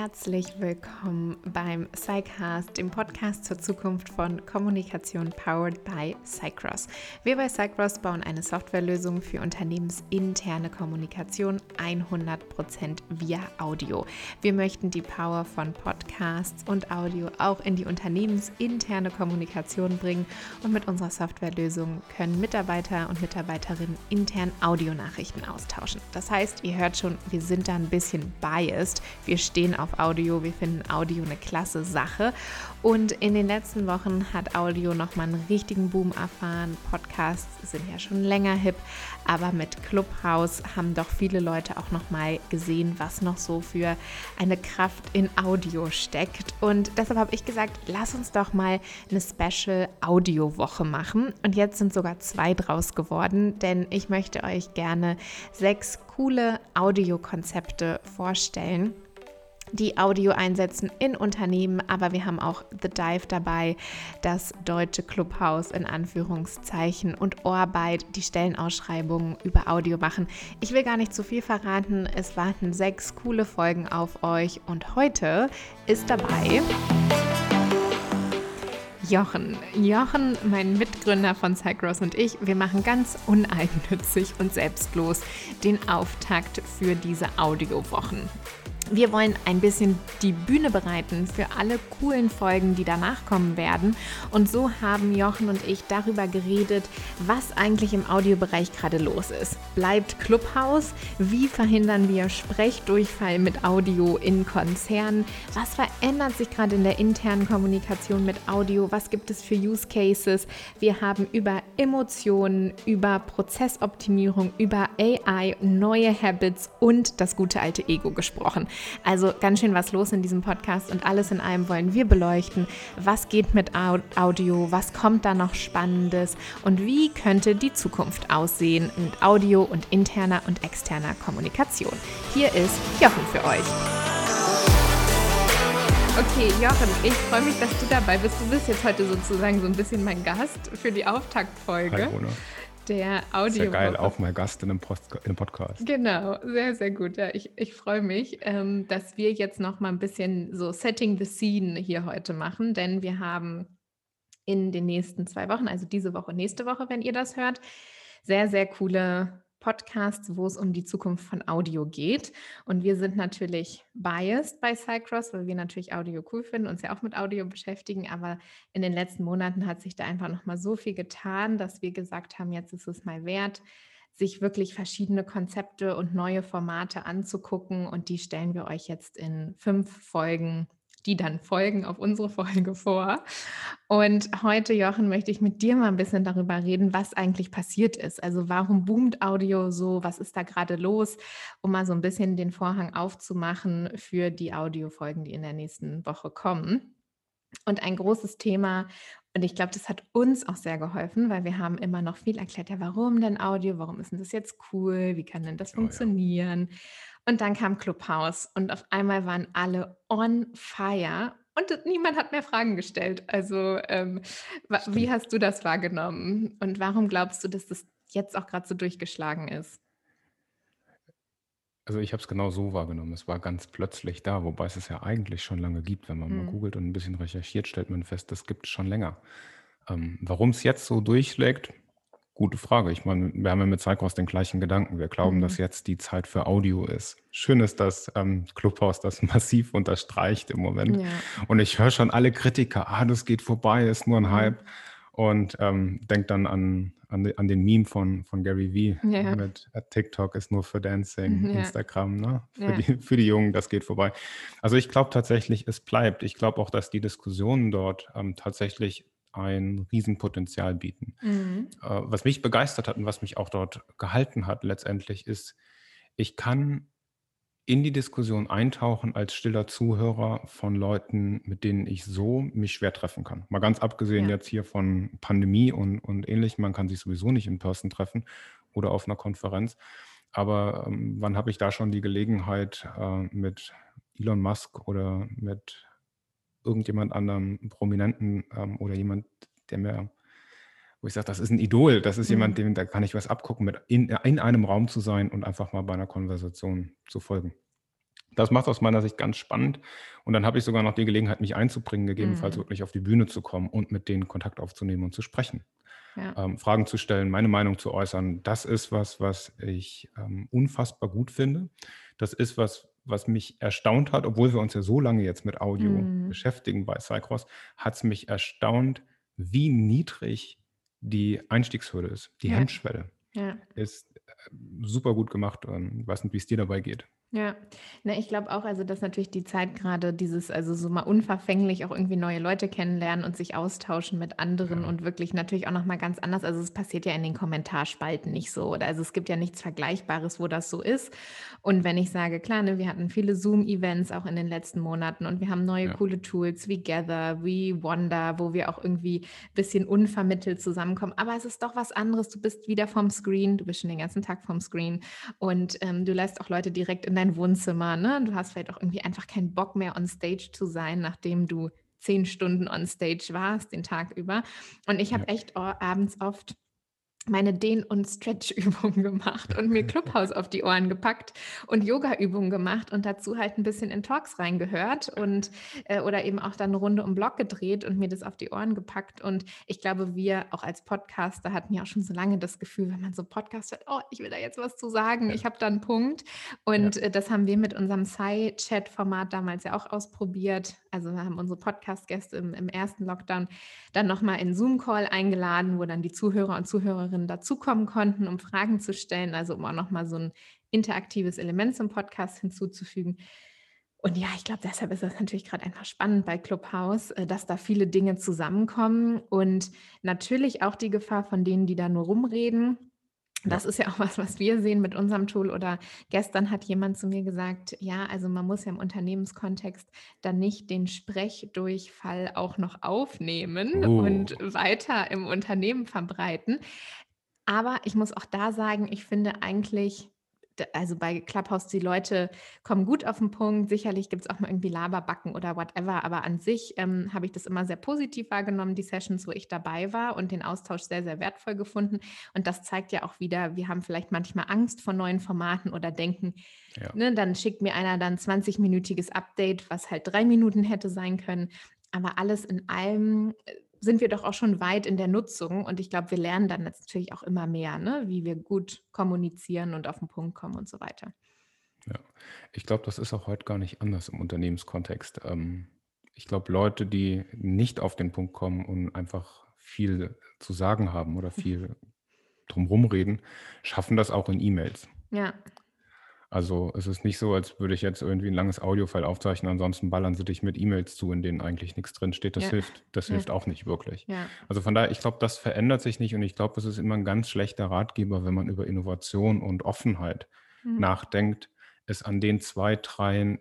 herzlich willkommen beim Psycast, dem Podcast zur Zukunft von Kommunikation powered by Cycross. Wir bei Cycross bauen eine Softwarelösung für unternehmensinterne Kommunikation 100% via Audio. Wir möchten die Power von Podcasts und Audio auch in die unternehmensinterne Kommunikation bringen und mit unserer Softwarelösung können Mitarbeiter und Mitarbeiterinnen intern Audionachrichten austauschen. Das heißt, ihr hört schon, wir sind da ein bisschen biased. Wir stehen auf Audio, wir finden Audio eine klasse Sache. Und in den letzten Wochen hat Audio nochmal einen richtigen Boom erfahren. Podcasts sind ja schon länger hip, aber mit Clubhouse haben doch viele Leute auch nochmal gesehen, was noch so für eine Kraft in Audio steckt. Und deshalb habe ich gesagt, lass uns doch mal eine Special Audio-Woche machen. Und jetzt sind sogar zwei draus geworden, denn ich möchte euch gerne sechs coole Audiokonzepte vorstellen die Audio einsetzen in Unternehmen, aber wir haben auch The Dive dabei, das deutsche Clubhaus in Anführungszeichen und Orbeit, die Stellenausschreibungen über Audio machen. Ich will gar nicht zu viel verraten, es warten sechs coole Folgen auf euch und heute ist dabei. Jochen. Jochen, mein Mitgründer von Cycross und ich, wir machen ganz uneigennützig und selbstlos den Auftakt für diese Audiowochen. Wir wollen ein bisschen die Bühne bereiten für alle coolen Folgen, die danach kommen werden. Und so haben Jochen und ich darüber geredet, was eigentlich im Audiobereich gerade los ist. Bleibt Clubhouse? Wie verhindern wir Sprechdurchfall mit Audio in Konzernen? Was verändert sich gerade in der internen Kommunikation mit Audio? Was gibt es für Use Cases? Wir haben über Emotionen, über Prozessoptimierung, über AI, neue Habits und das gute alte Ego gesprochen. Also ganz schön was los in diesem Podcast und alles in allem wollen wir beleuchten. Was geht mit Audio? Was kommt da noch Spannendes? Und wie könnte die Zukunft aussehen mit Audio und interner und externer Kommunikation? Hier ist Jochen für euch. Okay, Jochen, ich freue mich, dass du dabei bist. Du bist jetzt heute sozusagen so ein bisschen mein Gast für die Auftaktfolge. Hi, der Audio. Sehr geil, auch mal Gast in einem, Post in einem, Podcast. Genau, sehr, sehr gut. Ja, ich, ich freue mich, ähm, dass wir jetzt noch mal ein bisschen so Setting the Scene hier heute machen, denn wir haben in den nächsten zwei Wochen, also diese Woche, nächste Woche, wenn ihr das hört, sehr, sehr coole Podcasts, wo es um die Zukunft von Audio geht. Und wir sind natürlich biased bei Cycross, weil wir natürlich Audio cool finden, uns ja auch mit Audio beschäftigen. Aber in den letzten Monaten hat sich da einfach noch mal so viel getan, dass wir gesagt haben, jetzt ist es mal wert, sich wirklich verschiedene Konzepte und neue Formate anzugucken. Und die stellen wir euch jetzt in fünf Folgen die dann folgen auf unsere Folge vor. Und heute, Jochen, möchte ich mit dir mal ein bisschen darüber reden, was eigentlich passiert ist. Also warum boomt Audio so? Was ist da gerade los? Um mal so ein bisschen den Vorhang aufzumachen für die Audiofolgen, die in der nächsten Woche kommen. Und ein großes Thema, und ich glaube, das hat uns auch sehr geholfen, weil wir haben immer noch viel erklärt, ja, warum denn Audio? Warum ist denn das jetzt cool? Wie kann denn das funktionieren? Oh, ja. Und dann kam Clubhouse und auf einmal waren alle on fire und niemand hat mehr Fragen gestellt. Also ähm, wie hast du das wahrgenommen und warum glaubst du, dass das jetzt auch gerade so durchgeschlagen ist? Also ich habe es genau so wahrgenommen. Es war ganz plötzlich da, wobei es es ja eigentlich schon lange gibt. Wenn man mhm. mal googelt und ein bisschen recherchiert, stellt man fest, das gibt es schon länger. Ähm, Warum es jetzt so durchschlägt, Gute Frage. Ich meine, wir haben ja mit Cycross den gleichen Gedanken. Wir glauben, mhm. dass jetzt die Zeit für Audio ist. Schön ist, dass ähm, Clubhouse das massiv unterstreicht im Moment. Ja. Und ich höre schon alle Kritiker, ah, das geht vorbei, ist nur ein mhm. Hype. Und ähm, denkt dann an, an, an, den Meme von, von Gary Vee ja. mit äh, TikTok ist nur für Dancing, mhm, ja. Instagram, ne? Für, die, für die Jungen, das geht vorbei. Also ich glaube tatsächlich, es bleibt. Ich glaube auch, dass die Diskussionen dort ähm, tatsächlich ein Riesenpotenzial bieten. Mhm. Äh, was mich begeistert hat und was mich auch dort gehalten hat letztendlich ist, ich kann in die Diskussion eintauchen als stiller Zuhörer von Leuten, mit denen ich so mich schwer treffen kann. Mal ganz abgesehen ja. jetzt hier von Pandemie und, und ähnlichem, man kann sich sowieso nicht in Person treffen oder auf einer Konferenz. Aber ähm, wann habe ich da schon die Gelegenheit, äh, mit Elon Musk oder mit irgendjemand anderem Prominenten ähm, oder jemand, der mir, wo ich sage, das ist ein Idol, das ist mhm. jemand, dem da kann ich was abgucken, mit in, in einem Raum zu sein und einfach mal bei einer Konversation zu folgen. Das macht aus meiner Sicht ganz spannend. Und dann habe ich sogar noch die Gelegenheit, mich einzubringen, gegebenenfalls Mhm. wirklich auf die Bühne zu kommen und mit denen Kontakt aufzunehmen und zu sprechen. Ja. Ähm, Fragen zu stellen, meine Meinung zu äußern. Das ist was, was ich ähm, unfassbar gut finde. Das ist was, was mich erstaunt hat, obwohl wir uns ja so lange jetzt mit Audio Mhm. beschäftigen bei Cycross, hat es mich erstaunt, wie niedrig die Einstiegshürde ist, die Ja. Hemmschwelle Ja. ist äh, super gut gemacht. Ich weiß nicht, wie es dir dabei geht. Ja, na, ich glaube auch, also dass natürlich die Zeit gerade dieses, also so mal unverfänglich auch irgendwie neue Leute kennenlernen und sich austauschen mit anderen Ja. und wirklich natürlich auch nochmal ganz anders. Also es passiert ja in den Kommentarspalten nicht so. Oder also es gibt ja nichts Vergleichbares, wo das so ist. Und wenn ich sage, klar, ne, wir hatten viele Zoom-Events auch in den letzten Monaten und wir haben neue Ja. coole Tools wie Gather, wie Wonder, wo wir auch irgendwie ein bisschen unvermittelt zusammenkommen. Aber es ist doch was anderes. Du bist wieder vom Screen, du bist schon den ganzen Tag vom Screen und ähm, du lässt auch Leute direkt in dein Wohnzimmer. Ne? Du hast vielleicht auch irgendwie einfach keinen Bock mehr on Stage zu sein, nachdem du zehn Stunden on Stage warst den Tag über. Und ich habe Ja. echt abends oft meine Dehn- und Stretch-Übungen gemacht und mir Clubhouse auf die Ohren gepackt und Yoga-Übungen gemacht und dazu halt ein bisschen in Talks reingehört und äh, oder eben auch dann eine Runde um Block gedreht und mir das auf die Ohren gepackt. Und ich glaube, wir auch als Podcaster hatten ja auch schon so lange das Gefühl, wenn man so Podcast hört, oh, ich will da jetzt was zu sagen, Ja. ich habe da einen Punkt. Ja. Und äh, das haben wir mit unserem Sci-Chat-Format damals ja auch ausprobiert. Also wir haben unsere Podcast-Gäste im, im ersten Lockdown dann nochmal in Zoom-Call eingeladen, wo dann die Zuhörer und Zuhörerinnen dazukommen konnten, um Fragen zu stellen, also um auch nochmal so ein interaktives Element zum Podcast hinzuzufügen. Und ja, ich glaube, deshalb ist das natürlich gerade einfach spannend bei Clubhouse, äh, dass da viele Dinge zusammenkommen und natürlich auch die Gefahr von denen, die da nur rumreden. Ja. Das ist ja auch was, was wir sehen mit unserem Tool. Oder gestern hat jemand zu mir gesagt, ja, also man muss ja im Unternehmenskontext dann nicht den Sprechdurchfall auch noch aufnehmen Uh. und weiter im Unternehmen verbreiten. Aber ich muss auch da sagen, ich finde eigentlich, also bei Clubhouse, die Leute kommen gut auf den Punkt. Sicherlich gibt es auch mal irgendwie Laberbacken oder whatever, aber an sich ähm, habe ich das immer sehr positiv wahrgenommen, die Sessions, wo ich dabei war und den Austausch sehr, sehr wertvoll gefunden. Und das zeigt ja auch wieder, wir haben vielleicht manchmal Angst vor neuen Formaten oder denken, Ja. ne, dann schickt mir einer dann 20-minütiges Update, was halt drei Minuten hätte sein können. Aber alles in allem äh, sind wir doch auch schon weit in der Nutzung und ich glaube, wir lernen dann jetzt natürlich auch immer mehr, ne, wie wir gut kommunizieren und auf den Punkt kommen und so weiter. Ja, ich glaube, das ist auch heute gar nicht anders im Unternehmenskontext. Ähm, ich glaube, Leute, die nicht auf den Punkt kommen und einfach viel zu sagen haben oder viel drumherum reden, schaffen das auch in E-Mails. Ja, Also es ist nicht so, als würde ich jetzt irgendwie ein langes Audiofile aufzeichnen, ansonsten ballern sie dich mit E-Mails zu, in denen eigentlich nichts drin steht. Das Ja. hilft, das Ja. hilft auch nicht wirklich. ja, Also von daher, ich glaube, das verändert sich nicht und ich glaube, es ist immer ein ganz schlechter Ratgeber, wenn man über Innovation und Offenheit Mhm. nachdenkt, es an den zwei, dreien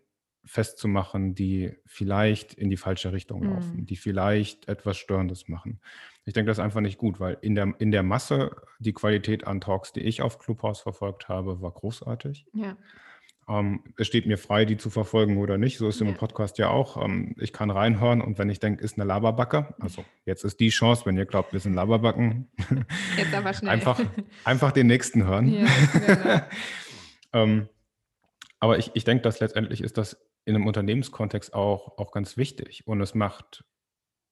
festzumachen, die vielleicht in die falsche Richtung laufen, Mhm. die vielleicht etwas Störendes machen. Ich denke, das ist einfach nicht gut, weil in der, in der Masse die Qualität an Talks, die ich auf Clubhouse verfolgt habe, war großartig. ja, Ähm, es steht mir frei, die zu verfolgen oder nicht. So ist es im Ja. Podcast ja auch. Ähm, ich kann reinhören und wenn ich denke, ist eine Laberbacke, also jetzt ist die Chance, wenn ihr glaubt, wir sind Laberbacken, jetzt aber schnell. einfach, einfach den nächsten hören. Ja, genau. ähm, aber ich, ich denke, dass letztendlich ist das in einem Unternehmenskontext auch, auch ganz wichtig und es macht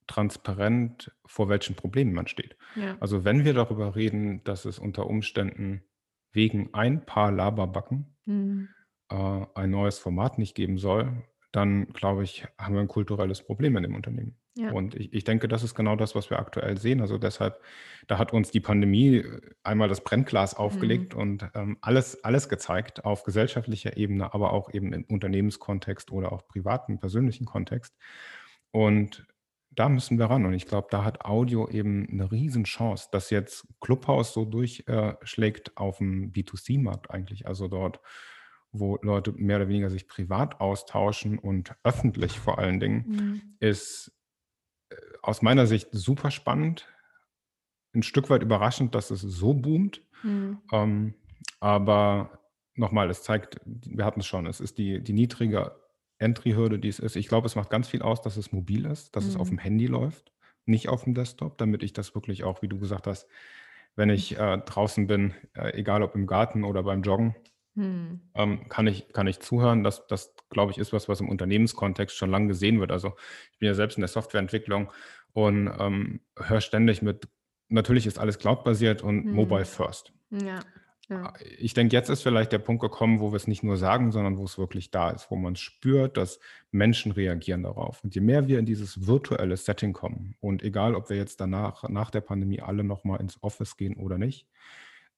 transparent, vor welchen Problemen man steht. ja, Also wenn wir darüber reden, dass es unter Umständen wegen ein paar Laberbacken Mhm. äh, ein neues Format nicht geben soll, dann glaube ich, haben wir ein kulturelles Problem in dem Unternehmen. Ja, Und ich, ich denke, das ist genau das, was wir aktuell sehen. Also deshalb, da hat uns die Pandemie äh, einmal das Brennglas aufgelegt und ähm, alles, alles gezeigt auf gesellschaftlicher Ebene, aber auch eben im Unternehmenskontext oder auch privaten, persönlichen Kontext. Und da müssen wir ran. Und ich glaube, da hat Audio eben eine Riesenchance, dass jetzt Clubhouse so durchschlägt auf dem B2C-Markt eigentlich. Also dort, wo Leute mehr oder weniger sich privat austauschen und öffentlich vor allen Dingen, Mhm. ist aus meiner Sicht super spannend. Ein Stück weit überraschend, dass es so boomt. Mhm. Ähm, aber nochmal, es zeigt, wir hatten es schon, es ist die, die niedrige Entry-Hürde, die es ist. Ich glaube, es macht ganz viel aus, dass es mobil ist, dass es auf Mhm. dem Handy läuft, nicht auf dem Desktop, damit ich das wirklich auch, wie du gesagt hast, wenn ich äh, draußen bin, äh, egal ob im Garten oder beim Joggen, Hm. Ähm, kann, ich, kann ich zuhören? Das, das glaube ich, ist was, was im Unternehmenskontext schon lange gesehen wird. Also ich bin ja selbst in der Softwareentwicklung und ähm, höre ständig mit, natürlich ist alles cloud-basiert und hm. mobile first. Ja. Ja. Ich denke, jetzt ist vielleicht der Punkt gekommen, wo wir es nicht nur sagen, sondern wo es wirklich da ist, wo man spürt, dass Menschen reagieren darauf. Und je mehr wir in dieses virtuelle Setting kommen, und egal, ob wir jetzt danach, nach der Pandemie alle nochmal ins Office gehen oder nicht,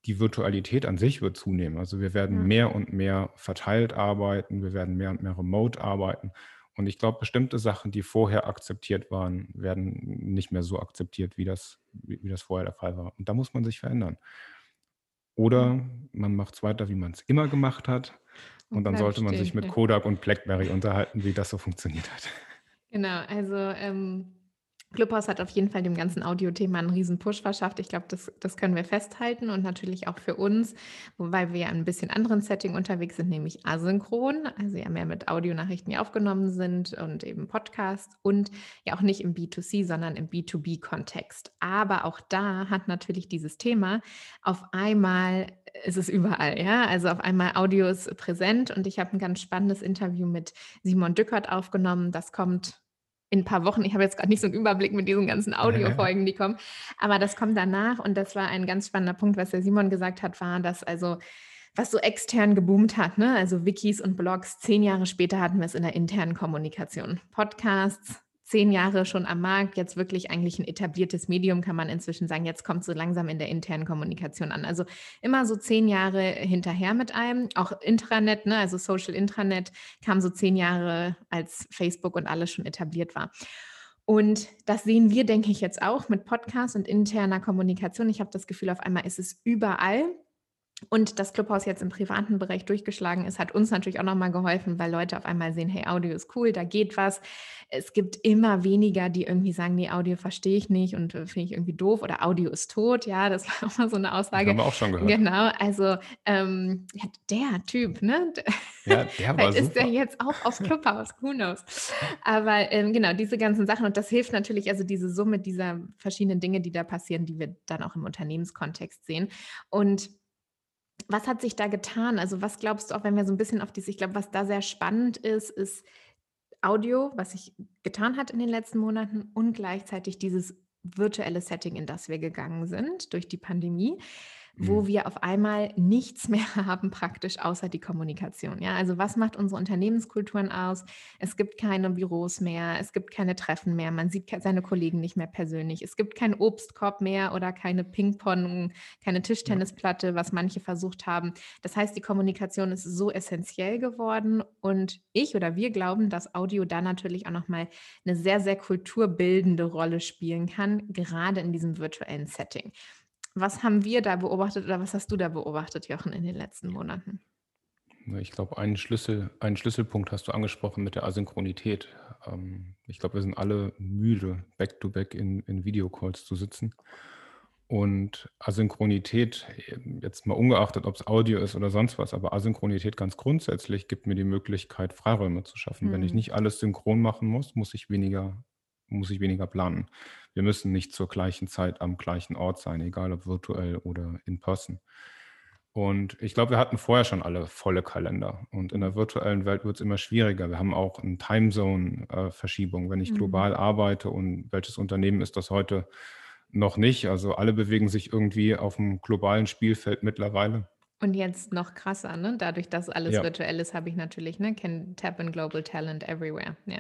die Virtualität an sich wird zunehmen. Also wir werden ja. mehr und mehr verteilt arbeiten, wir werden mehr und mehr remote arbeiten. Und ich glaube, bestimmte Sachen, die vorher akzeptiert waren, werden nicht mehr so akzeptiert, wie das, wie, wie das vorher der Fall war. Und da muss man sich verändern. Oder man macht es weiter, wie man es immer gemacht hat. Und dann sollte man sich mit Kodak und Blackberry unterhalten, wie das so funktioniert hat. Genau, also ähm, Clubhouse hat auf jeden Fall dem ganzen Audio-Thema einen riesen Push verschafft. Ich glaube, das, das können wir festhalten und natürlich auch für uns, wobei wir ja in ein bisschen anderen Setting unterwegs sind, nämlich asynchron, also ja mehr mit Audionachrichten, die aufgenommen sind und eben Podcasts und ja auch nicht im B2C, sondern im B2B-Kontext. Aber auch da hat natürlich dieses Thema auf einmal ist es überall, ja. Also auf einmal Audio ist präsent und ich habe ein ganz spannendes Interview mit Simon Dückert aufgenommen. Das kommt in ein paar Wochen. Ich habe jetzt gerade nicht so einen Überblick mit diesen ganzen Audiofolgen, die kommen. Aber das kommt danach und das war ein ganz spannender Punkt, was der Simon gesagt hat, war, dass also was so extern geboomt hat, ne? also Wikis und Blogs, zehn Jahre später hatten wir es in der internen Kommunikation. Podcasts, zehn Jahre schon am Markt, jetzt wirklich eigentlich ein etabliertes Medium, kann man inzwischen sagen. Jetzt kommt so langsam in der internen Kommunikation an. Also immer so zehn Jahre hinterher mit einem. Auch Intranet, ne, also Social Intranet, kam so zehn Jahre, als Facebook und alles schon etabliert war. Und das sehen wir, denke ich, jetzt auch mit Podcasts und interner Kommunikation. Ich habe das Gefühl, auf einmal ist es überall und das Clubhaus jetzt im privaten Bereich durchgeschlagen ist, hat uns natürlich auch nochmal geholfen, weil Leute auf einmal sehen, hey, Audio ist cool, da geht was. Es gibt immer weniger, die irgendwie sagen, nee, Audio verstehe ich nicht und äh, finde ich irgendwie doof oder Audio ist tot. Ja, das war auch mal so eine Aussage. Haben wir auch schon gehört. Genau, also ähm, ja, der Typ, ne? Ja, der war ist der jetzt auch aufs Clubhaus, who knows. Aber ähm, genau, diese ganzen Sachen und das hilft natürlich, also diese Summe dieser verschiedenen Dinge, die da passieren, die wir dann auch im Unternehmenskontext sehen. Und was hat sich da getan? Also was glaubst du auch, wenn wir so ein bisschen auf diese, ich glaube, was da sehr spannend ist, ist Audio, was sich getan hat in den letzten Monaten und gleichzeitig dieses virtuelle Setting, in das wir gegangen sind durch die Pandemie wo mhm. wir auf einmal nichts mehr haben praktisch außer die Kommunikation. Ja, also was macht unsere Unternehmenskulturen aus? Es gibt keine Büros mehr, es gibt keine Treffen mehr, man sieht seine Kollegen nicht mehr persönlich, es gibt keinen Obstkorb mehr oder keine Ping-Pong, keine Tischtennisplatte, was manche versucht haben. Das heißt, die Kommunikation ist so essentiell geworden und ich oder wir glauben, dass Audio da natürlich auch nochmal eine sehr, sehr kulturbildende Rolle spielen kann, gerade in diesem virtuellen Setting. Was haben wir da beobachtet oder was hast du da beobachtet, Jochen, in den letzten Monaten? Ich glaube, einen, Schlüssel, einen Schlüsselpunkt hast du angesprochen mit der Asynchronität. Ähm, ich glaube, wir sind alle müde, back-to-back -back in, in Videocalls zu sitzen. Und Asynchronität, jetzt mal ungeachtet, ob es Audio ist oder sonst was, aber Asynchronität ganz grundsätzlich gibt mir die Möglichkeit, Freiräume zu schaffen. Mhm. Wenn ich hm. nicht alles synchron machen muss, muss ich weniger muss ich weniger planen. Wir müssen nicht zur gleichen Zeit am gleichen Ort sein, egal ob virtuell oder in person. Und ich glaube, wir hatten vorher schon alle volle Kalender. Und in der virtuellen Welt wird es immer schwieriger. Wir haben auch eine Timezone-Verschiebung, wenn ich mhm. global arbeite und welches Unternehmen ist das heute noch nicht. Also alle bewegen sich irgendwie auf dem globalen Spielfeld mittlerweile. Und jetzt noch krasser, ne? Dadurch, dass alles Ja. virtuell ist, habe ich natürlich, ne, can tap in global talent everywhere. Ja.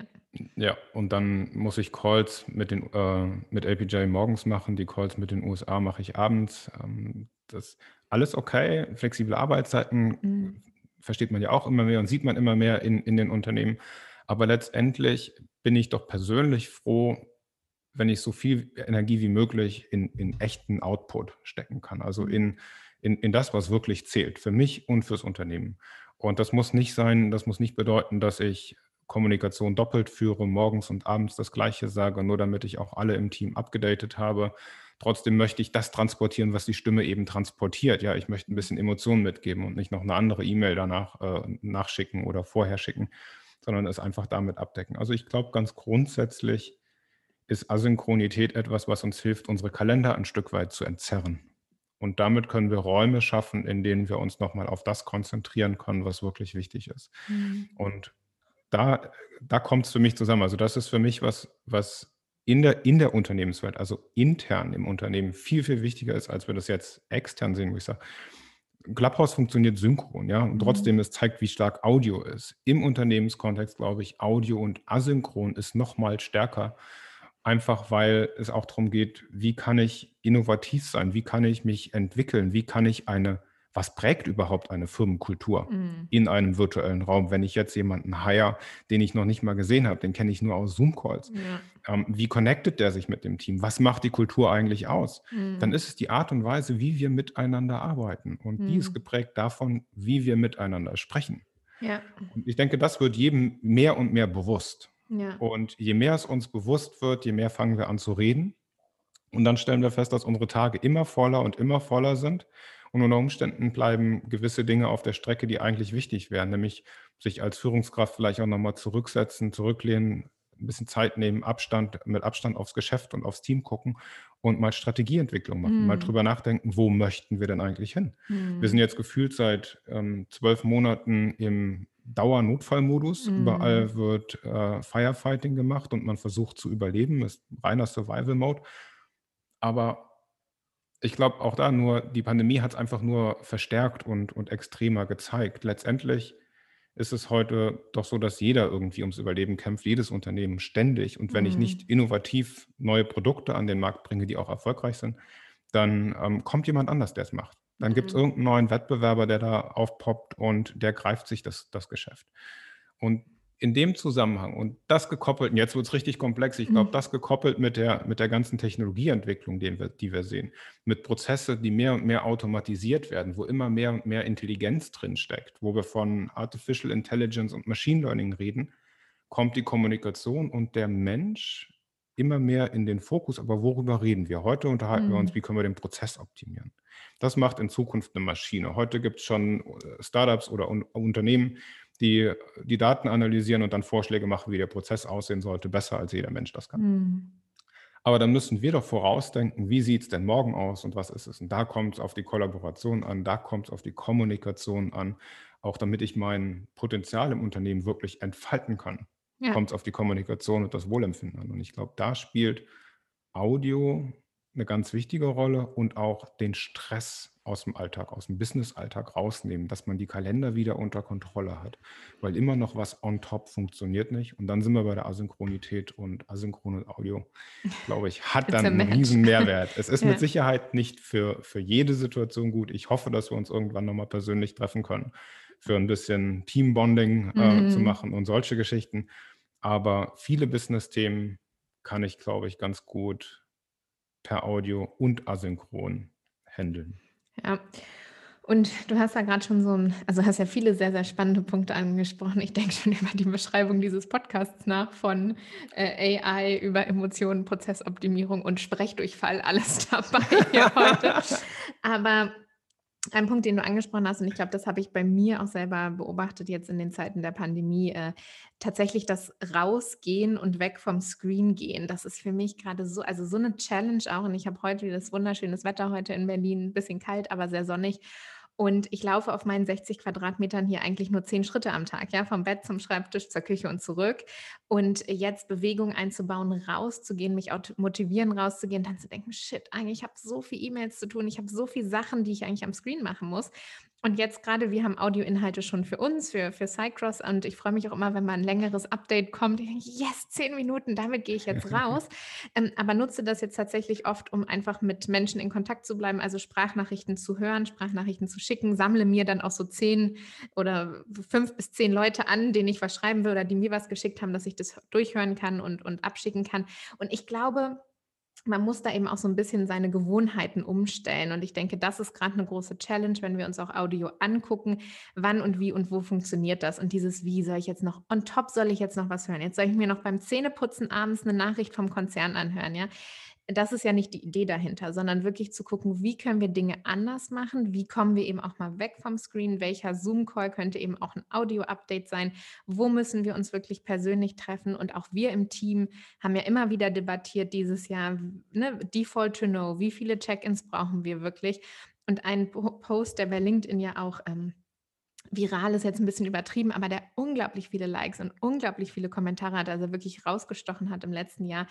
Ja, und dann muss ich Calls mit den äh, mit LPJ morgens machen, die Calls mit den USA mache ich abends. Ähm, das alles okay. Flexible Arbeitszeiten Mhm. versteht man ja auch immer mehr und sieht man immer mehr in in den Unternehmen. Aber letztendlich bin ich doch persönlich froh, wenn ich so viel Energie wie möglich in in echten Output stecken kann. Also mhm. in in, in das, was wirklich zählt, für mich und fürs Unternehmen. Und das muss nicht sein, das muss nicht bedeuten, dass ich Kommunikation doppelt führe, morgens und abends das Gleiche sage, nur damit ich auch alle im Team abgedatet habe. Trotzdem möchte ich das transportieren, was die Stimme eben transportiert. Ja, ich möchte ein bisschen Emotionen mitgeben und nicht noch eine andere E-Mail danach äh, nachschicken oder vorher schicken, sondern es einfach damit abdecken. Also ich glaube, ganz grundsätzlich ist Asynchronität etwas, was uns hilft, unsere Kalender ein Stück weit zu entzerren Und damit können wir Räume schaffen, in denen wir uns nochmal auf das konzentrieren können, was wirklich wichtig ist. Mhm. Und da, da kommt es für mich zusammen. Also das ist für mich was, was in der, in der Unternehmenswelt, also intern im Unternehmen, viel, viel wichtiger ist, als wir das jetzt extern sehen, wo ich sage, Clubhouse funktioniert synchron, ja, und mhm. trotzdem, es zeigt, wie stark Audio ist. Im Unternehmenskontext, glaube ich, Audio und asynchron ist noch mal stärker, einfach weil es auch darum geht, wie kann ich innovativ sein, wie kann ich mich entwickeln, wie kann ich eine was prägt überhaupt eine Firmenkultur mhm. in einem virtuellen Raum, wenn ich jetzt jemanden hire, den ich noch nicht mal gesehen habe, den kenne ich nur aus Zoom-Calls. Ja. Ähm, wie connectet der sich mit dem Team? Was macht die Kultur eigentlich aus? Mhm. Dann ist es die Art und Weise, wie wir miteinander arbeiten. Und mhm. die ist mhm. geprägt davon, wie wir miteinander sprechen. Ja. Und ich denke, das wird jedem mehr und mehr bewusst. Ja. Und je mehr es uns bewusst wird, je mehr fangen wir an zu reden. Und dann stellen wir fest, dass unsere Tage immer voller und immer voller sind. Und unter Umständen bleiben gewisse Dinge auf der Strecke, die eigentlich wichtig wären, nämlich sich als Führungskraft vielleicht auch nochmal zurücksetzen, zurücklehnen, ein bisschen Zeit nehmen, Abstand, mit Abstand aufs Geschäft und aufs Team gucken und mal Strategieentwicklung machen, mm. mal drüber nachdenken, wo möchten wir denn eigentlich hin? Mm. Wir sind jetzt gefühlt seit ähm, zwölf Monaten im Dauernotfallmodus. Mm. Überall wird äh, Firefighting gemacht und man versucht zu überleben, ist reiner Survival-Mode. Aber ich glaube auch da nur, die Pandemie hat es einfach nur verstärkt und, und extremer gezeigt. Letztendlich ist es heute doch so, dass jeder irgendwie ums Überleben kämpft, jedes Unternehmen ständig. Und wenn mhm. ich nicht innovativ neue Produkte an den Markt bringe, die auch erfolgreich sind, dann ähm, kommt jemand anders, der es macht. Dann mhm. gibt es irgendeinen neuen Wettbewerber, der da aufpoppt und der greift sich das, das Geschäft. Und in dem Zusammenhang und das gekoppelt, und jetzt wird es richtig komplex, ich glaube, mhm. das gekoppelt mit der, mit der ganzen Technologieentwicklung, die wir, die wir sehen, mit Prozesse, die mehr und mehr automatisiert werden, wo immer mehr und mehr Intelligenz drinsteckt, wo wir von Artificial Intelligence und Machine Learning reden, kommt die Kommunikation und der Mensch immer mehr in den Fokus. Aber worüber reden wir? Heute unterhalten wir uns, mhm. wie können wir den Prozess optimieren. Das macht in Zukunft eine Maschine. Heute gibt es schon äh, Startups oder Unternehmen, die die Daten analysieren und dann Vorschläge machen, wie der Prozess aussehen sollte, besser als jeder Mensch das kann. Mhm. Aber dann müssen wir doch vorausdenken, wie sieht es denn morgen aus und was ist es? Und da kommt es auf die Kollaboration an, da kommt es auf die Kommunikation an, auch damit ich mein Potenzial im Unternehmen wirklich entfalten kann, ja. kommt es auf die Kommunikation und das Wohlempfinden an. Und ich glaube, da spielt Audio eine ganz wichtige Rolle und auch den Stress aus dem Alltag, aus dem Business-Alltag rausnehmen, dass man die Kalender wieder unter Kontrolle hat, weil immer noch was on top funktioniert nicht. Und dann sind wir bei der Asynchronität und asynchrones Audio, glaube ich, hat dann einen riesen Mehrwert. Es ist ja. mit Sicherheit nicht für, für jede Situation gut. Ich hoffe, dass wir uns irgendwann nochmal persönlich treffen können, für ein bisschen Teambonding äh, mhm. zu machen und solche Geschichten. Aber viele Business-Themen kann ich, glaube ich, ganz gut per Audio und asynchron handeln. Ja. Und du hast ja gerade schon so ein, also hast ja viele sehr, sehr spannende Punkte angesprochen. Ich denke schon über die Beschreibung dieses Podcasts nach von äh, AI über Emotionen, Prozessoptimierung und Sprechdurchfall, alles dabei hier heute. Aber ein Punkt, den du angesprochen hast, und ich glaube, das habe ich bei mir auch selber beobachtet jetzt in den Zeiten der Pandemie, äh, tatsächlich das Rausgehen und weg vom Screen gehen. Das ist für mich gerade so, also so eine Challenge auch. Und ich habe heute wieder das wunderschönes Wetter heute in Berlin, ein bisschen kalt, aber sehr sonnig. Und ich laufe auf meinen 60 Quadratmetern hier eigentlich nur zehn Schritte am Tag, ja, vom Bett zum Schreibtisch, zur Küche und zurück. Und jetzt Bewegung einzubauen, rauszugehen, mich auch motivieren, rauszugehen, dann zu denken, shit, eigentlich habe so viele E-Mails zu tun, ich habe so viele Sachen, die ich eigentlich am Screen machen muss. Und jetzt gerade, wir haben Audioinhalte schon für uns, für, für Cycross und ich freue mich auch immer, wenn mal ein längeres Update kommt. Ich denke, yes, zehn Minuten, damit gehe ich jetzt raus. ähm, aber nutze das jetzt tatsächlich oft, um einfach mit Menschen in Kontakt zu bleiben, also Sprachnachrichten zu hören, Sprachnachrichten zu schicken, sammle mir dann auch so zehn oder fünf bis zehn Leute an, denen ich was schreiben will oder die mir was geschickt haben, dass ich das durchhören kann und, und abschicken kann. Und ich glaube, man muss da eben auch so ein bisschen seine Gewohnheiten umstellen. Und ich denke, das ist gerade eine große Challenge, wenn wir uns auch Audio angucken. Wann und wie und wo funktioniert das? Und dieses Wie soll ich jetzt noch, on top soll ich jetzt noch was hören? Jetzt soll ich mir noch beim Zähneputzen abends eine Nachricht vom Konzern anhören, ja? Das ist ja nicht die Idee dahinter, sondern wirklich zu gucken, wie können wir Dinge anders machen, wie kommen wir eben auch mal weg vom Screen, welcher Zoom-Call könnte eben auch ein Audio-Update sein, wo müssen wir uns wirklich persönlich treffen? Und auch wir im Team haben ja immer wieder debattiert dieses Jahr, ne, Default to Know, wie viele Check-ins brauchen wir wirklich? Und ein Post, der bei LinkedIn ja auch ähm, viral ist jetzt ein bisschen übertrieben, aber der unglaublich viele Likes und unglaublich viele Kommentare hat, also wirklich rausgestochen hat im letzten Jahr,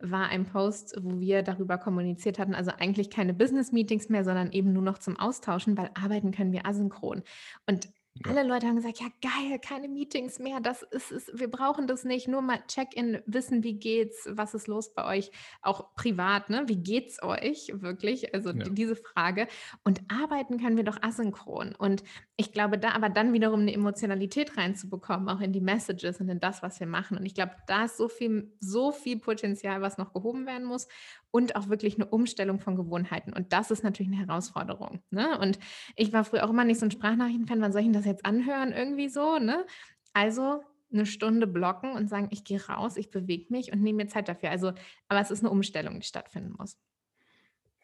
war ein Post, wo wir darüber kommuniziert hatten, also eigentlich keine Business-Meetings mehr, sondern eben nur noch zum Austauschen, weil arbeiten können wir asynchron. Und ja. Alle Leute haben gesagt, ja geil, keine Meetings mehr, das ist es, wir brauchen das nicht, nur mal Check-in, wissen, wie geht's, was ist los bei euch, auch privat, ne? Wie geht's euch wirklich? Also ja. diese Frage. Und arbeiten können wir doch asynchron. Und ich glaube, da aber dann wiederum eine Emotionalität reinzubekommen, auch in die Messages und in das, was wir machen. Und ich glaube, da ist so viel, so viel Potenzial, was noch gehoben werden muss und auch wirklich eine Umstellung von Gewohnheiten. Und das ist natürlich eine Herausforderung. Ne? Und ich war früher auch immer nicht so ein Sprachnachrichtenfan, wann soll ich das jetzt anhören irgendwie so? Ne? Also eine Stunde blocken und sagen, ich gehe raus, ich bewege mich und nehme mir Zeit dafür. Also, aber es ist eine Umstellung, die stattfinden muss.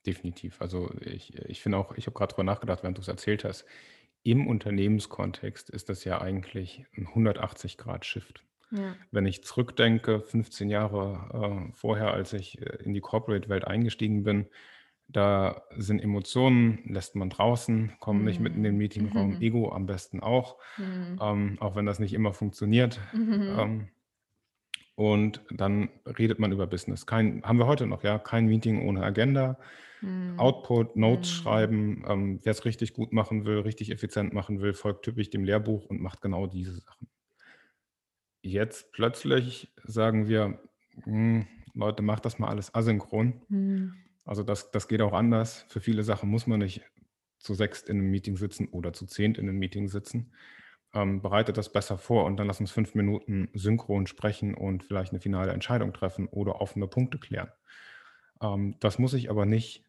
Definitiv. Also ich, ich finde auch, ich habe gerade darüber nachgedacht, während du es erzählt hast, im Unternehmenskontext ist das ja eigentlich ein 180-Grad-Shift. Ja. Wenn ich zurückdenke, 15 Jahre äh, vorher, als ich äh, in die Corporate-Welt eingestiegen bin, da sind Emotionen, lässt man draußen, kommen nicht mit in den Meetingraum, Mhm. Ego am besten auch, Mhm. ähm, auch wenn das nicht immer funktioniert. Mhm. Ähm, und dann redet man über Business. Kein, haben wir heute noch, ja, kein Meeting ohne Agenda. Mhm. Output, Notes Mhm. schreiben. Ähm, wer es richtig gut machen will, richtig effizient machen will, folgt typisch dem Lehrbuch und macht genau diese Sachen. Jetzt plötzlich sagen wir, hm, Leute, macht das mal alles asynchron. Mhm. Also das, das geht auch anders. Für viele Sachen muss man nicht zu sechst in einem Meeting sitzen oder zu zehnt in einem Meeting sitzen. Ähm, bereitet das besser vor und dann lass uns fünf Minuten synchron sprechen und vielleicht eine finale Entscheidung treffen oder offene Punkte klären. Ähm, das muss ich aber nicht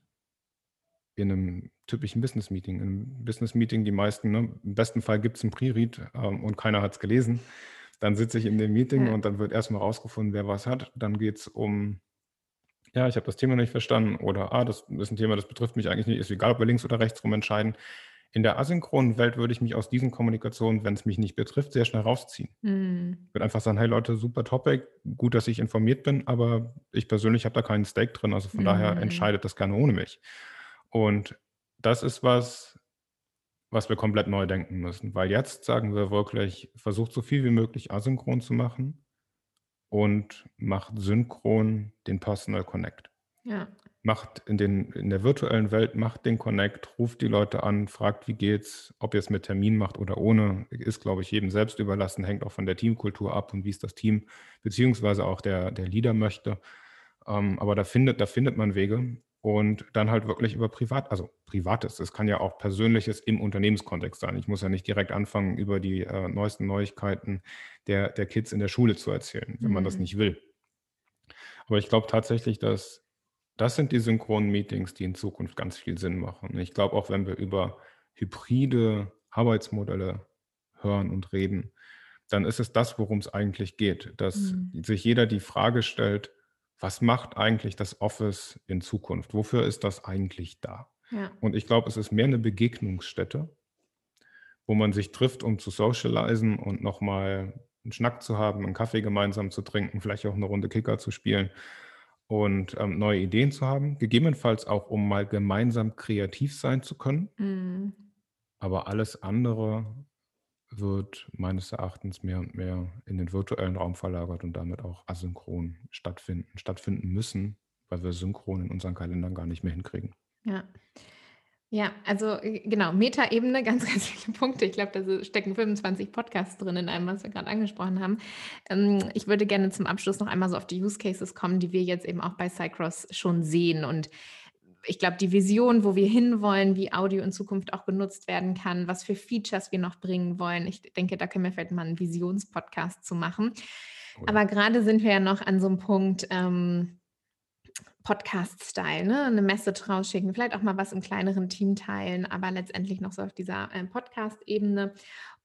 in einem typischen Business-Meeting. In einem Business-Meeting, die meisten, ne, im besten Fall gibt es ein Pre-Read ähm, und keiner hat es gelesen. Dann sitze ich in dem Meeting ja. und dann wird erstmal rausgefunden, wer was hat. Dann geht es um, ja, ich habe das Thema nicht verstanden oder, ah, das ist ein Thema, das betrifft mich eigentlich nicht, ist egal, ob wir links oder rechts rum entscheiden. In der asynchronen Welt würde ich mich aus diesen Kommunikationen, wenn es mich nicht betrifft, sehr schnell rausziehen. Mhm. Ich würde einfach sagen, hey Leute, super Topic, gut, dass ich informiert bin, aber ich persönlich habe da keinen Stake drin, also von mhm. daher entscheidet das gerne ohne mich. Und das ist was, was wir komplett neu denken müssen, weil jetzt sagen wir wirklich, versucht so viel wie möglich asynchron zu machen und macht synchron den Personal Connect. Ja. Macht in, den, in der virtuellen Welt, macht den Connect, ruft die Leute an, fragt, wie geht's, ob ihr es mit Termin macht oder ohne, ist, glaube ich, jedem selbst überlassen, hängt auch von der Teamkultur ab und wie es das Team beziehungsweise auch der, der Leader möchte. Ähm, aber da findet, da findet man Wege und dann halt wirklich über Privat, also Privates. Das kann ja auch Persönliches im Unternehmenskontext sein. Ich muss ja nicht direkt anfangen, über die äh, neuesten Neuigkeiten der, der Kids in der Schule zu erzählen, wenn mhm. man das mhm. nicht will. Aber ich glaube tatsächlich, dass das sind die synchronen Meetings, die in Zukunft ganz viel Sinn machen. Und ich glaube auch, wenn wir über hybride Arbeitsmodelle hören und reden, dann ist es das, worum es eigentlich geht, dass mhm. sich jeder die Frage stellt, was macht eigentlich das Office in Zukunft? Wofür ist das eigentlich da? Ja. Und ich glaube, es ist mehr eine Begegnungsstätte, wo man sich trifft, um zu socialisen und nochmal einen Schnack zu haben, einen Kaffee gemeinsam zu trinken, vielleicht auch eine Runde Kicker zu spielen und ähm, neue Ideen zu haben. Gegebenenfalls auch, um mal gemeinsam kreativ sein zu können. Mhm. Aber alles andere wird meines Erachtens mehr und mehr in den virtuellen Raum verlagert und damit auch asynchron stattfinden, stattfinden müssen, weil wir synchron in unseren Kalendern gar nicht mehr hinkriegen. Ja. Ja, also äh, genau, Metaebene, ganz, ganz viele Punkte. Ich glaube, da stecken 25 Podcasts drin in einem, was wir gerade angesprochen haben. Ähm, ich würde gerne zum Abschluss noch einmal so auf die Use Cases kommen, die wir jetzt eben auch bei Cycross schon sehen. Und ich glaube, die Vision, wo wir hinwollen, wie Audio in Zukunft auch genutzt werden kann, was für Features wir noch bringen wollen. Ich denke, da können wir vielleicht mal einen Visionspodcast zu machen. Cool. Aber gerade sind wir ja noch an so einem Punkt, ähm, Podcast-Style, ne? eine Message rausschicken, vielleicht auch mal was im kleineren Team teilen, aber letztendlich noch so auf dieser äh, Podcast-Ebene.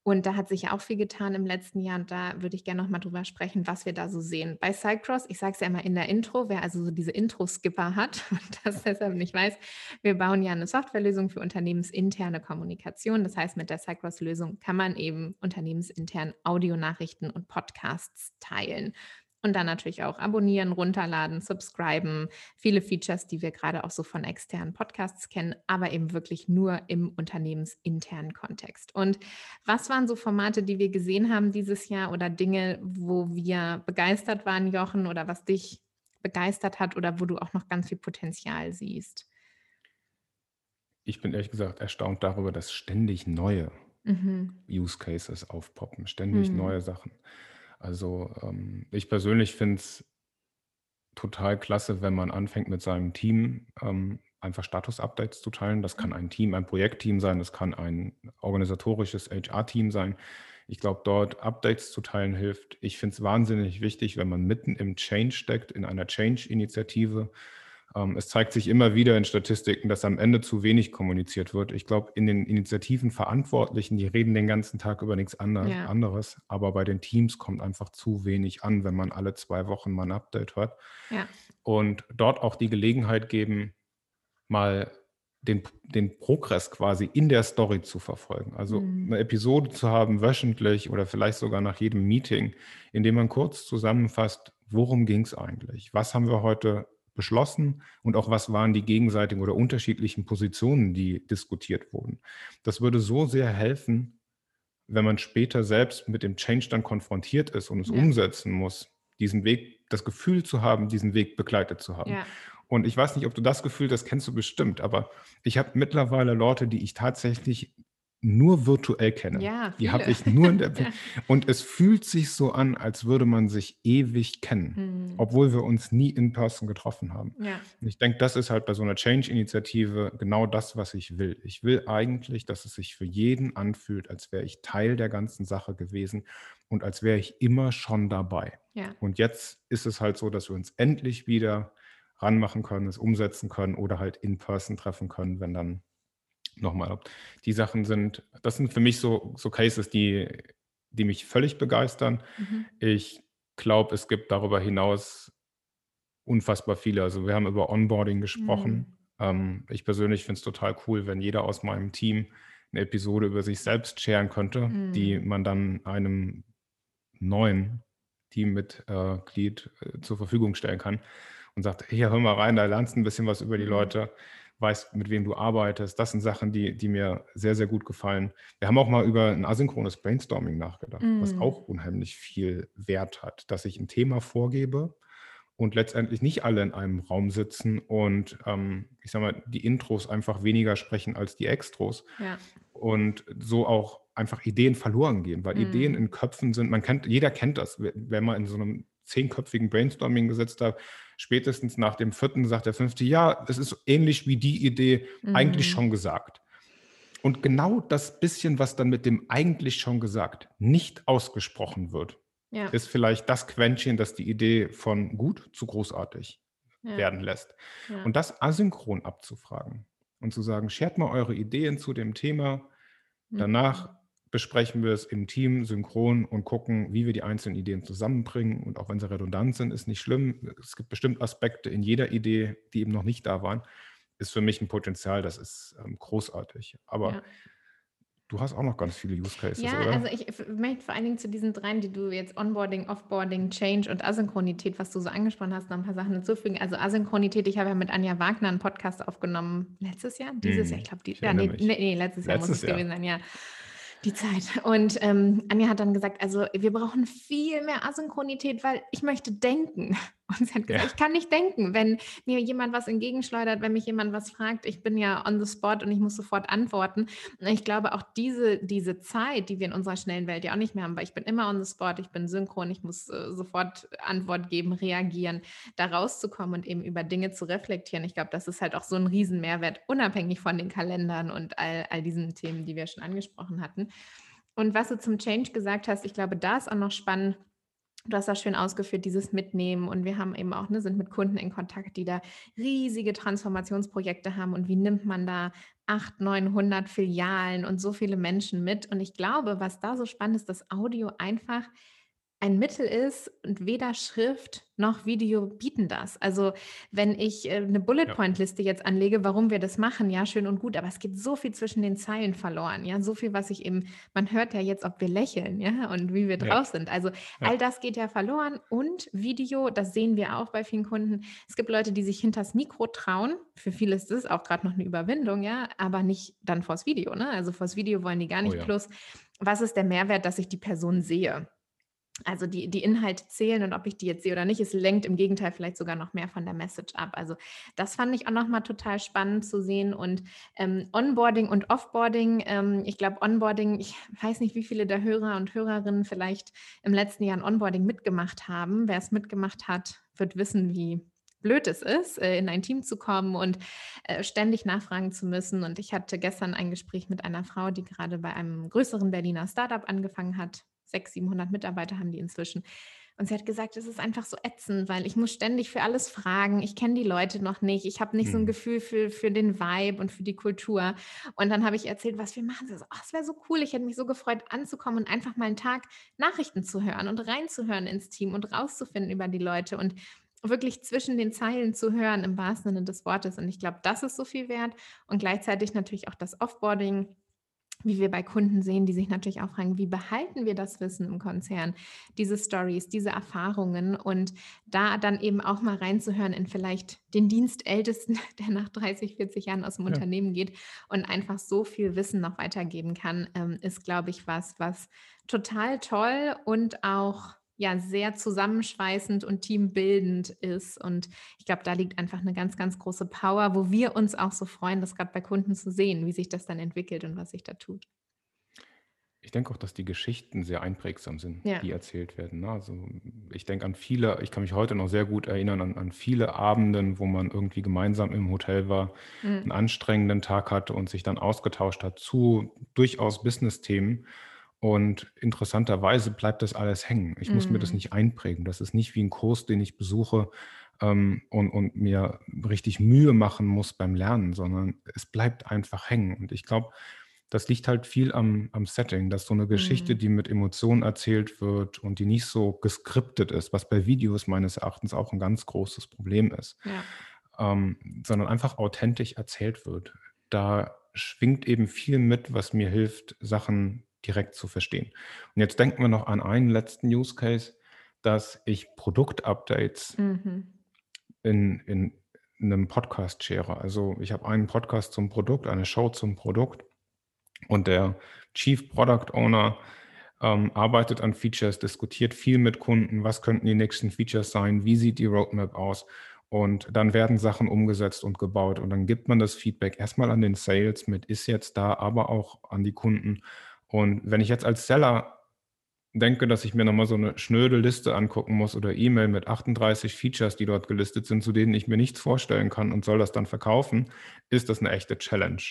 Und da hat sich ja auch viel getan im letzten Jahr und da würde ich gerne noch mal drüber sprechen, was wir da so sehen. Bei Cycross, ich sage es ja immer in der Intro, wer also so diese Intro-Skipper hat und das deshalb nicht weiß, wir bauen ja eine Softwarelösung für unternehmensinterne Kommunikation. Das heißt, mit der Cycross-Lösung kann man eben unternehmensintern Audionachrichten und Podcasts teilen. Und dann natürlich auch abonnieren, runterladen, subscriben. Viele Features, die wir gerade auch so von externen Podcasts kennen, aber eben wirklich nur im unternehmensinternen Kontext. Und was waren so Formate, die wir gesehen haben dieses Jahr oder Dinge, wo wir begeistert waren, Jochen, oder was dich begeistert hat oder wo du auch noch ganz viel Potenzial siehst? Ich bin ehrlich gesagt erstaunt darüber, dass ständig neue mhm. Use Cases aufpoppen, ständig mhm. neue Sachen. Also ähm, ich persönlich finde es total klasse, wenn man anfängt mit seinem Team ähm, einfach Status-Updates zu teilen. Das kann ein Team, ein Projektteam sein, das kann ein organisatorisches HR-Team sein. Ich glaube, dort Updates zu teilen hilft. Ich finde es wahnsinnig wichtig, wenn man mitten im Change steckt, in einer Change-Initiative es zeigt sich immer wieder in Statistiken, dass am Ende zu wenig kommuniziert wird. Ich glaube, in den Initiativen Verantwortlichen, die reden den ganzen Tag über nichts ja. anderes, aber bei den Teams kommt einfach zu wenig an, wenn man alle zwei Wochen mal ein Update hört. Ja. Und dort auch die Gelegenheit geben, mal den, den Progress quasi in der Story zu verfolgen. Also mhm. eine Episode zu haben, wöchentlich oder vielleicht sogar nach jedem Meeting, in dem man kurz zusammenfasst, worum ging es eigentlich? Was haben wir heute beschlossen und auch was waren die gegenseitigen oder unterschiedlichen Positionen, die diskutiert wurden. Das würde so sehr helfen, wenn man später selbst mit dem Change dann konfrontiert ist und es ja. umsetzen muss, diesen Weg, das Gefühl zu haben, diesen Weg begleitet zu haben. Ja. Und ich weiß nicht, ob du das Gefühl, das kennst du bestimmt, aber ich habe mittlerweile Leute, die ich tatsächlich nur virtuell kenne. Ja, die habe ich nur in der. Und es fühlt sich so an, als würde man sich ewig kennen, hm. obwohl wir uns nie in Person getroffen haben. Ja. Ich denke, das ist halt bei so einer Change-Initiative genau das, was ich will. Ich will eigentlich, dass es sich für jeden anfühlt, als wäre ich Teil der ganzen Sache gewesen und als wäre ich immer schon dabei. Ja. Und jetzt ist es halt so, dass wir uns endlich wieder ranmachen können, es umsetzen können oder halt in Person treffen können, wenn dann nochmal. Die Sachen sind, das sind für mich so, so Cases, die, die mich völlig begeistern. Mhm. Ich glaube, es gibt darüber hinaus unfassbar viele. Also wir haben über Onboarding gesprochen. Mhm. Ähm, ich persönlich finde es total cool, wenn jeder aus meinem Team eine Episode über sich selbst scheren könnte, mhm. die man dann einem neuen Teammitglied äh, äh, zur Verfügung stellen kann und sagt, hier hör mal rein, da lernst du ein bisschen was über die mhm. Leute weißt, mit wem du arbeitest. Das sind Sachen, die, die mir sehr, sehr gut gefallen. Wir haben auch mal über ein asynchrones Brainstorming nachgedacht, mm. was auch unheimlich viel Wert hat, dass ich ein Thema vorgebe und letztendlich nicht alle in einem Raum sitzen und ähm, ich sag mal, die Intros einfach weniger sprechen als die Extros. Ja. Und so auch einfach Ideen verloren gehen, weil mm. Ideen in Köpfen sind, man kennt, jeder kennt das, wenn man in so einem zehnköpfigen Brainstorming gesetzt hat, spätestens nach dem vierten sagt der fünfte, ja, es ist ähnlich wie die Idee mhm. eigentlich schon gesagt. Und genau das bisschen, was dann mit dem eigentlich schon gesagt nicht ausgesprochen wird, ja. ist vielleicht das Quäntchen, das die Idee von gut zu großartig ja. werden lässt. Ja. Und das asynchron abzufragen und zu sagen, schert mal eure Ideen zu dem Thema. Danach mhm besprechen wir es im Team synchron und gucken, wie wir die einzelnen Ideen zusammenbringen. Und auch wenn sie redundant sind, ist nicht schlimm. Es gibt bestimmt Aspekte in jeder Idee, die eben noch nicht da waren. Ist für mich ein Potenzial, das ist ähm, großartig. Aber ja. du hast auch noch ganz viele Use Cases, ja, oder? also ich möchte vor allen Dingen zu diesen dreien, die du jetzt Onboarding, Offboarding, Change und Asynchronität, was du so angesprochen hast, noch ein paar Sachen hinzufügen. Also Asynchronität, ich habe ja mit Anja Wagner einen Podcast aufgenommen letztes Jahr, dieses hm, Jahr, ich glaube, die, ja, nee, nee, nee, letztes Jahr letztes muss es gewesen sein, ja. Die Zeit. Und ähm, Anja hat dann gesagt, also wir brauchen viel mehr Asynchronität, weil ich möchte denken. Und sie hat gesagt, ja. ich kann nicht denken, wenn mir jemand was entgegenschleudert, wenn mich jemand was fragt. Ich bin ja on the spot und ich muss sofort antworten. Und ich glaube, auch diese, diese Zeit, die wir in unserer schnellen Welt ja auch nicht mehr haben, weil ich bin immer on the spot, ich bin synchron, ich muss äh, sofort Antwort geben, reagieren, da rauszukommen und eben über Dinge zu reflektieren. Ich glaube, das ist halt auch so ein Riesenmehrwert, unabhängig von den Kalendern und all, all diesen Themen, die wir schon angesprochen hatten. Und was du zum Change gesagt hast, ich glaube, da ist auch noch spannend, Du hast das schön ausgeführt, dieses Mitnehmen. Und wir haben eben auch, ne, sind mit Kunden in Kontakt, die da riesige Transformationsprojekte haben. Und wie nimmt man da 800, 900 Filialen und so viele Menschen mit? Und ich glaube, was da so spannend ist, dass Audio einfach ein Mittel ist und weder Schrift noch Video bieten das. Also wenn ich äh, eine Bullet Ja. Point Liste jetzt anlege, warum wir das machen, ja, schön und gut, aber es geht so viel zwischen den Zeilen verloren, ja, so viel, was ich eben, man hört ja jetzt, ob wir lächeln, ja, und wie wir Ja. drauf sind. Also all Ja. das geht ja verloren und Video, das sehen wir auch bei vielen Kunden. Es gibt Leute, die sich hinters Mikro trauen. Für viele ist das auch gerade noch eine Überwindung, ja, aber nicht dann vors Video, ne? Also vors Video wollen die gar Oh nicht. ja. Plus, was ist der Mehrwert, dass ich die Person sehe? Also die, die Inhalte zählen und ob ich die jetzt sehe oder nicht, es lenkt im Gegenteil vielleicht sogar noch mehr von der Message ab. Also das fand ich auch nochmal total spannend zu sehen. Und ähm, Onboarding und Offboarding, ähm, ich glaube Onboarding, ich weiß nicht, wie viele der Hörer und Hörerinnen vielleicht im letzten Jahr ein Onboarding mitgemacht haben. Wer es mitgemacht hat, wird wissen, wie blöd es ist, äh, in ein Team zu kommen und äh, ständig nachfragen zu müssen. Und ich hatte gestern ein Gespräch mit einer Frau, die gerade bei einem größeren Berliner Startup angefangen hat. 600, 700 Mitarbeiter haben die inzwischen. Und sie hat gesagt, es ist einfach so ätzend, weil ich muss ständig für alles fragen. Ich kenne die Leute noch nicht. Ich habe nicht so ein Mhm. Gefühl für, für den Vibe und für die Kultur. Und dann habe ich erzählt, was wir machen. Sie so, ach, es wäre so cool. Ich hätte mich so gefreut, anzukommen und einfach mal einen Tag Nachrichten zu hören und reinzuhören ins Team und rauszufinden über die Leute und wirklich zwischen den Zeilen zu hören, im wahrsten Sinne des Wortes. Und ich glaube, das ist so viel wert. Und gleichzeitig natürlich auch das Offboarding, wie wir bei Kunden sehen, die sich natürlich auch fragen, wie behalten wir das Wissen im Konzern, diese Stories, diese Erfahrungen und da dann eben auch mal reinzuhören in vielleicht den Dienstältesten, der nach 30, 40 Jahren aus dem Ja. Unternehmen geht und einfach so viel Wissen noch weitergeben kann, ähm, ist, glaube ich, was, was total toll und auch ja sehr zusammenschweißend und teambildend ist. Und ich glaube, da liegt einfach eine ganz, ganz große Power, wo wir uns auch so freuen, das gerade bei Kunden zu sehen, wie sich das dann entwickelt und was sich da tut. Ich denke auch, dass die Geschichten sehr einprägsam sind, Ja. die erzählt werden. Ne? Also ich denke an viele, ich kann mich heute noch sehr gut erinnern an, an viele Abenden, wo man irgendwie gemeinsam im Hotel war, Mhm. einen anstrengenden Tag hatte und sich dann ausgetauscht hat zu durchaus Business-Themen. Und interessanterweise bleibt das alles hängen. Ich muss mir das Mhm. nicht einprägen. Das ist nicht wie ein Kurs, den ich besuche ähm, und, und mir richtig Mühe machen muss beim Lernen, sondern es bleibt einfach hängen. Und ich glaube, das liegt halt viel am, am Setting, dass so eine Geschichte, Mhm. die mit Emotionen erzählt wird und die nicht so geskriptet ist, was bei Videos meines Erachtens auch ein ganz großes Problem ist, Ja. ähm, sondern einfach authentisch erzählt wird. Da schwingt eben viel mit, was mir hilft, Sachen direkt zu verstehen. Und jetzt denken wir noch an einen letzten Use Case, dass ich Produktupdates Mhm. in, in einem Podcast share. Also ich habe einen Podcast zum Produkt, eine Show zum Produkt und der Chief Product Owner ähm, arbeitet an Features, diskutiert viel mit Kunden, was könnten die nächsten Features sein, wie sieht die Roadmap aus und dann werden Sachen umgesetzt und gebaut und dann gibt man das Feedback erstmal an den Sales mit, ist jetzt da, aber auch an die Kunden. Und wenn ich jetzt als Seller denke, dass ich mir nochmal so eine schnöde Liste angucken muss oder E-Mail mit 38 Features, die dort gelistet sind, zu denen ich mir nichts vorstellen kann und soll das dann verkaufen, ist das eine echte Challenge.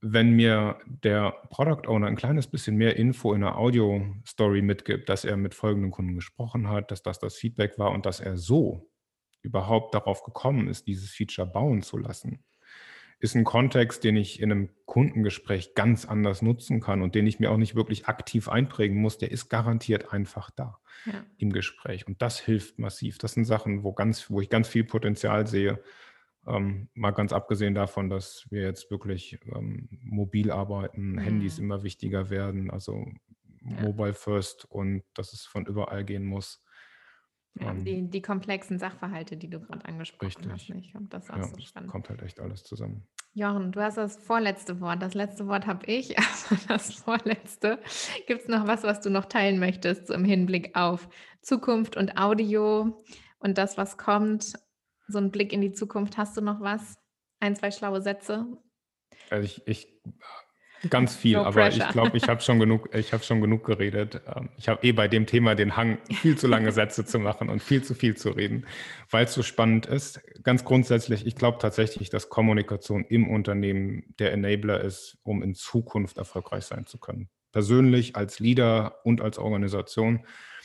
Wenn mir der Product Owner ein kleines bisschen mehr Info in einer Audio-Story mitgibt, dass er mit folgenden Kunden gesprochen hat, dass das das Feedback war und dass er so überhaupt darauf gekommen ist, dieses Feature bauen zu lassen, ist ein Kontext, den ich in einem Kundengespräch ganz anders nutzen kann und den ich mir auch nicht wirklich aktiv einprägen muss, der ist garantiert einfach da Ja. im Gespräch. Und das hilft massiv. Das sind Sachen, wo, ganz, wo ich ganz viel Potenzial sehe. Ähm, mal ganz abgesehen davon, dass wir jetzt wirklich ähm, mobil arbeiten, Handys Mhm. immer wichtiger werden, also Ja. Mobile First und dass es von überall gehen muss. Ja, Ähm, die, die komplexen Sachverhalte, die du gerade angesprochen hast, richtig. nicht? Und das ist auch Ja, so spannend. kommt halt echt alles zusammen. Jochen, du hast das vorletzte Wort. Das letzte Wort habe ich, aber das vorletzte. Gibt es noch was, was du noch teilen möchtest so im Hinblick auf Zukunft und Audio und das, was kommt? So ein Blick in die Zukunft. Hast du noch was? Ein, zwei schlaue Sätze? Also ich, ich ganz viel, No aber ich glaube, ich habe schon genug, ich habe schon genug geredet. Ähm, Ich habe eh bei dem Thema den Hang, viel zu lange Sätze zu machen und viel zu viel zu reden, weil es so spannend ist. Ganz grundsätzlich, ich glaube tatsächlich, dass Kommunikation im Unternehmen der Enabler ist, um in Zukunft erfolgreich sein zu können. Persönlich, als Leader und als Organisation.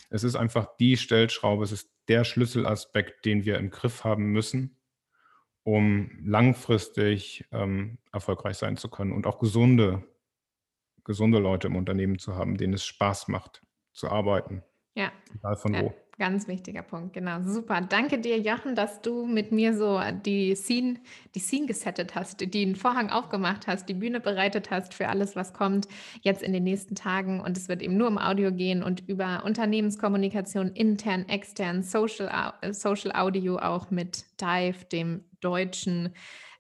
Es ist einfach die Stellschraube, es ist der Schlüsselaspekt, den wir im Griff haben müssen, um langfristig ähm, erfolgreich sein zu können und auch gesunde, gesunde Leute im Unternehmen zu haben, denen es Spaß macht zu arbeiten. Ja. Egal von ja. wo. Ganz wichtiger Punkt, genau. Super. Danke dir, Jochen, dass du mit mir so die Scene, die Scene gesettet hast, den Vorhang aufgemacht hast, die Bühne bereitet hast für alles, was kommt jetzt in den nächsten Tagen. Und es wird eben nur um Audio gehen und über Unternehmenskommunikation, intern, extern, Social, Social Audio auch mit Dive, dem deutschen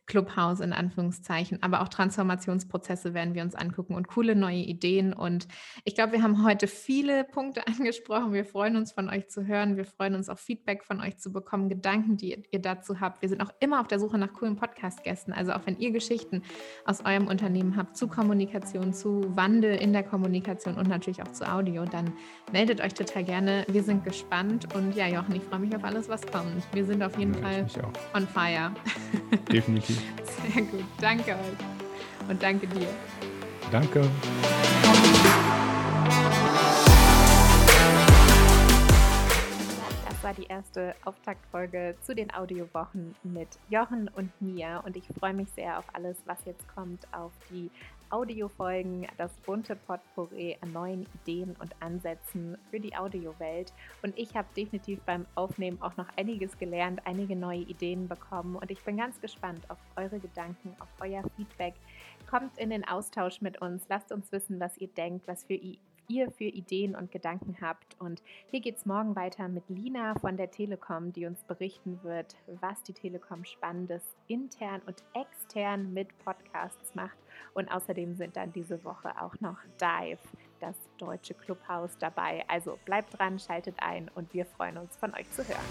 Clubhouse in Anführungszeichen, aber auch Transformationsprozesse werden wir uns angucken und coole neue Ideen. Und ich glaube, wir haben heute viele Punkte angesprochen. Wir freuen uns von euch zu hören. Wir freuen uns auch Feedback von euch zu bekommen, Gedanken, die ihr dazu habt. Wir sind auch immer auf der Suche nach coolen Podcast-Gästen. Also auch wenn ihr Geschichten aus eurem Unternehmen habt zu Kommunikation, zu Wandel in der Kommunikation und natürlich auch zu Audio, dann meldet euch total gerne. Wir sind gespannt und ja, Jochen, ich freue mich auf alles, was kommt. Wir sind auf jeden ja, Fall on fire. Definitiv. Sehr gut. Danke euch. Und danke dir. Danke. Das war die erste Auftaktfolge zu den Audiowochen mit Jochen und mir. Und ich freue mich sehr auf alles, was jetzt kommt, auf die Audiofolgen, das bunte Potpourri an neuen Ideen und Ansätzen für die Audiowelt. Und ich habe definitiv beim Aufnehmen auch noch einiges gelernt, einige neue Ideen bekommen. Und ich bin ganz gespannt auf eure Gedanken, auf euer Feedback. Kommt in den Austausch mit uns, lasst uns wissen, was ihr denkt, was für ihr für Ideen und Gedanken habt. Und hier geht es morgen weiter mit Lina von der Telekom, die uns berichten wird, was die Telekom Spannendes intern und extern mit Podcasts macht. Und außerdem sind dann diese Woche auch noch Dive, das deutsche Clubhaus dabei. Also bleibt dran, schaltet ein und wir freuen uns von euch zu hören.